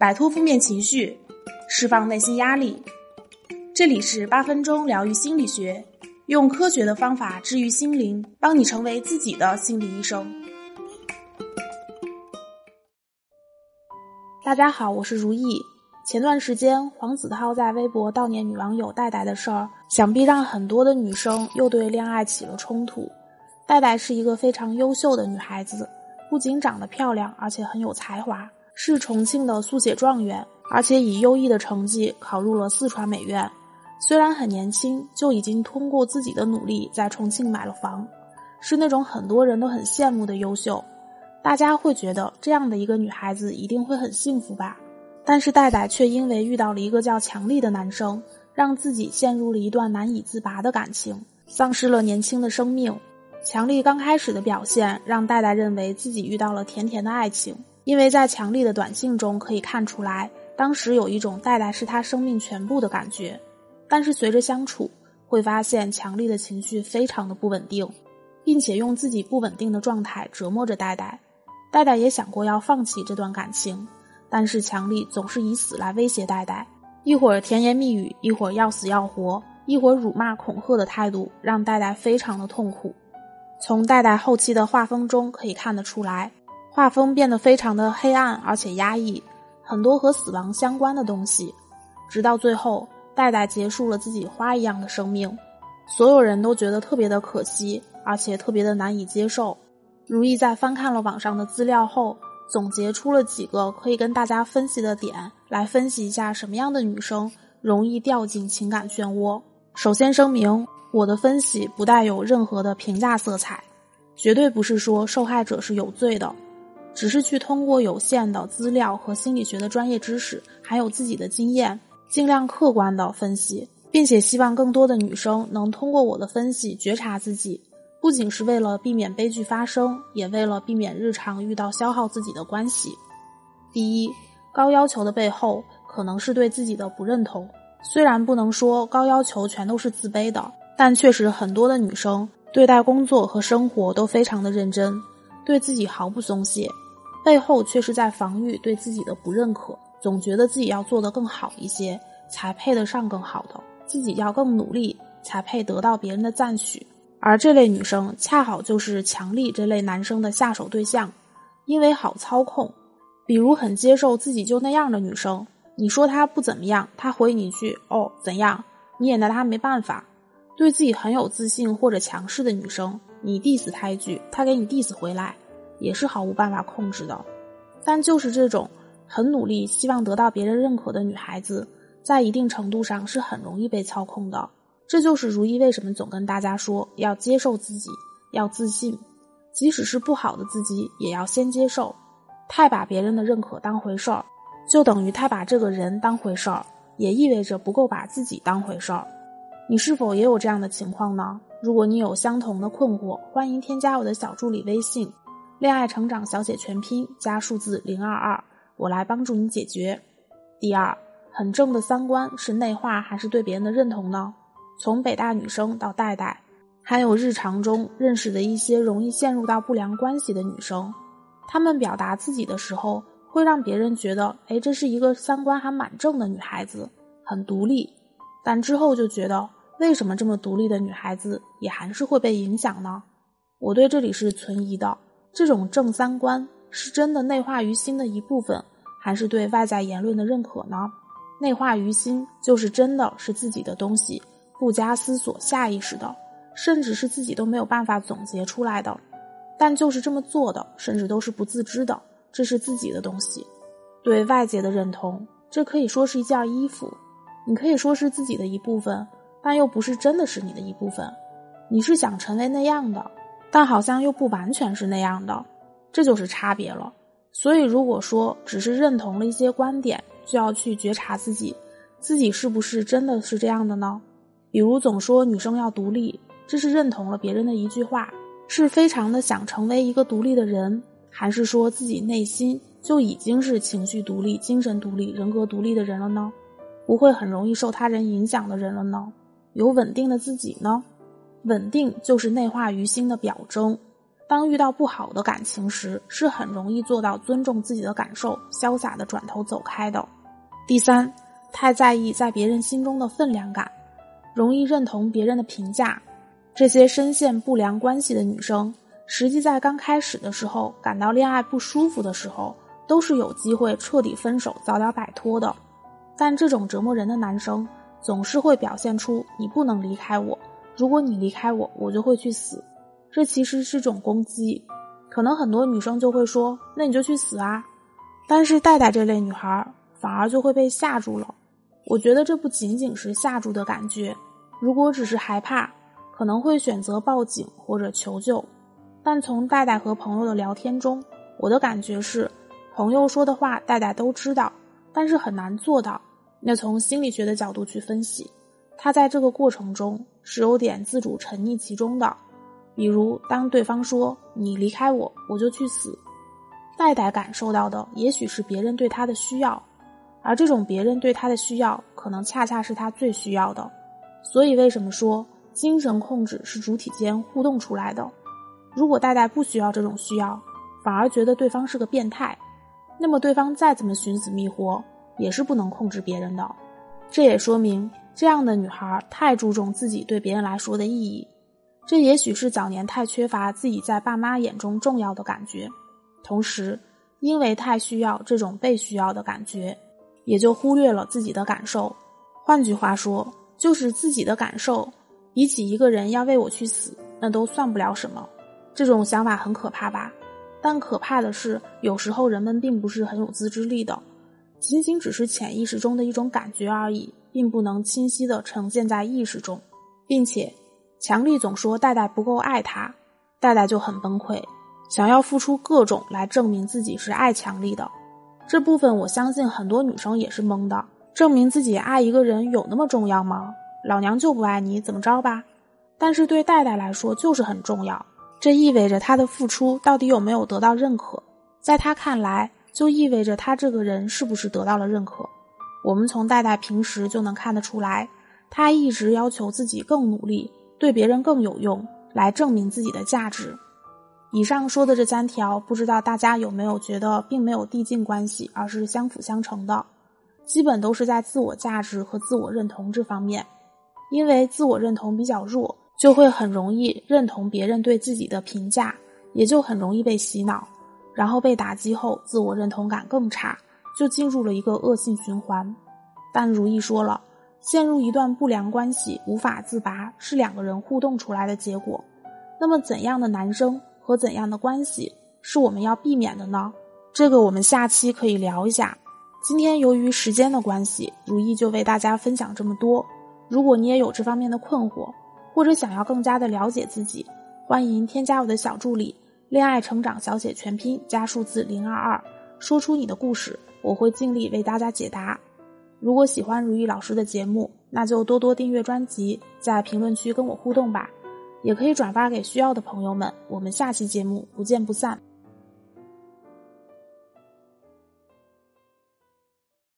摆脱负面情绪，释放内心压力。这里是八分钟疗愈心理学，用科学的方法治愈心灵，帮你成为自己的心理医生。大家好，我是如意。前段时间，黄子韬在微博悼念女网友戴戴的事儿，想必让很多的女生又对恋爱起了冲突。戴戴是一个非常优秀的女孩子，不仅长得漂亮，而且很有才华，是重庆的速写状元，而且以优异的成绩考入了四川美院。虽然很年轻，就已经通过自己的努力在重庆买了房，是那种很多人都很羡慕的优秀。大家会觉得这样的一个女孩子一定会很幸福吧？但是戴戴却因为遇到了一个叫强力的男生，让自己陷入了一段难以自拔的感情，丧失了年轻的生命。强力刚开始的表现让戴戴认为自己遇到了甜甜的爱情，因为在强力的短信中可以看出来，当时有一种戴戴是他生命全部的感觉。但是随着相处，会发现强力的情绪非常的不稳定，并且用自己不稳定的状态折磨着戴戴。戴戴也想过要放弃这段感情。但是强力总是以死来威胁戴戴，一会儿甜言蜜语，一会儿要死要活，一会儿辱骂恐吓的态度，让戴戴非常的痛苦。从戴戴后期的画风中可以看得出来，画风变得非常的黑暗而且压抑，很多和死亡相关的东西。直到最后，戴戴结束了自己花一样的生命，所有人都觉得特别的可惜，而且特别的难以接受。如意在翻看了网上的资料后。总结出了几个可以跟大家分析的点，来分析一下什么样的女生容易掉进情感漩涡。首先声明，我的分析不带有任何的评价色彩，绝对不是说受害者是有罪的，只是去通过有限的资料和心理学的专业知识，还有自己的经验，尽量客观的分析，并且希望更多的女生能通过我的分析觉察自己。不仅是为了避免悲剧发生，也为了避免日常遇到消耗自己的关系。第一，高要求的背后可能是对自己的不认同。虽然不能说高要求全都是自卑的，但确实很多的女生对待工作和生活都非常的认真，对自己毫不松懈，背后却是在防御对自己的不认可，总觉得自己要做得更好一些，才配得上更好的，自己要更努力，才配得到别人的赞许。而这类女生恰好就是强力这类男生的下手对象，因为好操控。比如很接受自己就那样的女生，你说她不怎么样，她回你一句“哦，怎样”，你也拿她没办法。对自己很有自信或者强势的女生，你 diss 她一句，她给你 diss 回来，也是毫无办法控制的。但就是这种很努力、希望得到别人认可的女孩子，在一定程度上是很容易被操控的。这就是如意为什么总跟大家说要接受自己，要自信，即使是不好的自己也要先接受。太把别人的认可当回事儿，就等于太把这个人当回事儿，也意味着不够把自己当回事儿。你是否也有这样的情况呢？如果你有相同的困惑，欢迎添加我的小助理微信“恋爱成长小写全拼”加数字零二二，我来帮助你解决。第二，很正的三观是内化还是对别人的认同呢？从北大女生到戴戴，还有日常中认识的一些容易陷入到不良关系的女生，她们表达自己的时候，会让别人觉得，哎，这是一个三观还蛮正的女孩子，很独立。但之后就觉得，为什么这么独立的女孩子也还是会被影响呢？我对这里是存疑的。这种正三观是真的内化于心的一部分，还是对外在言论的认可呢？内化于心，就是真的是自己的东西。不加思索、下意识的，甚至是自己都没有办法总结出来的，但就是这么做的，甚至都是不自知的。这是自己的东西，对外界的认同，这可以说是一件衣服，你可以说是自己的一部分，但又不是真的是你的一部分。你是想成为那样的，但好像又不完全是那样的，这就是差别了。所以，如果说只是认同了一些观点，就要去觉察自己，自己是不是真的是这样的呢？比如总说女生要独立，这是认同了别人的一句话，是非常的想成为一个独立的人，还是说自己内心就已经是情绪独立、精神独立、人格独立的人了呢？不会很容易受他人影响的人了呢？有稳定的自己呢？稳定就是内化于心的表征。当遇到不好的感情时，是很容易做到尊重自己的感受，潇洒的转头走开的。第三，太在意在别人心中的分量感，容易认同别人的评价。这些深陷不良关系的女生，实际在刚开始的时候感到恋爱不舒服的时候，都是有机会彻底分手、早点摆脱的。但这种折磨人的男生，总是会表现出“你不能离开我，如果你离开我，我就会去死”。这其实是种攻击，可能很多女生就会说：“那你就去死啊！”但是戴戴这类女孩反而就会被吓住了。我觉得这不仅仅是吓住的感觉，如果只是害怕，可能会选择报警或者求救。但从戴戴和朋友的聊天中，我的感觉是，朋友说的话戴戴都知道，但是很难做到。那从心理学的角度去分析，他在这个过程中是有点自主沉溺其中的。比如，当对方说“你离开我，我就去死”，戴戴感受到的也许是别人对他的需要，而这种别人对他的需要，可能恰恰是他最需要的。所以，为什么说精神控制是主体间互动出来的？如果戴戴不需要这种需要，反而觉得对方是个变态，那么对方再怎么寻死觅活，也是不能控制别人的。这也说明，这样的女孩太注重自己对别人来说的意义。这也许是早年太缺乏自己在爸妈眼中重要的感觉，同时，因为太需要这种被需要的感觉，也就忽略了自己的感受。换句话说，就是自己的感受，比起一个人要为我去死，那都算不了什么。这种想法很可怕吧？但可怕的是，有时候人们并不是很有自制力的，仅仅只是潜意识中的一种感觉而已，并不能清晰的呈现在意识中，并且。强力总说戴戴不够爱他，戴戴就很崩溃，想要付出各种来证明自己是爱强力的。这部分我相信很多女生也是懵的，证明自己爱一个人有那么重要吗？老娘就不爱你，怎么着吧？但是对戴戴来说就是很重要，这意味着他的付出到底有没有得到认可，在他看来就意味着他这个人是不是得到了认可。我们从戴戴平时就能看得出来，他一直要求自己更努力。对别人更有用，来证明自己的价值。以上说的这三条，不知道大家有没有觉得并没有递进关系，而是相辅相成的？基本都是在自我价值和自我认同这方面。因为自我认同比较弱，就会很容易认同别人对自己的评价，也就很容易被洗脑，然后被打击后，自我认同感更差，就进入了一个恶性循环。但如意说了。陷入一段不良关系无法自拔，是两个人互动出来的结果。那么，怎样的男生和怎样的关系是我们要避免的呢？这个我们下期可以聊一下。今天由于时间的关系，如意就为大家分享这么多。如果你也有这方面的困惑，或者想要更加的了解自己，欢迎添加我的小助理“恋爱成长小写全拼加数字零二二”，说出你的故事，我会尽力为大家解答。如果喜欢如意老师的节目，那就多多订阅专辑，在评论区跟我互动吧，也可以转发给需要的朋友们。我们下期节目不见不散。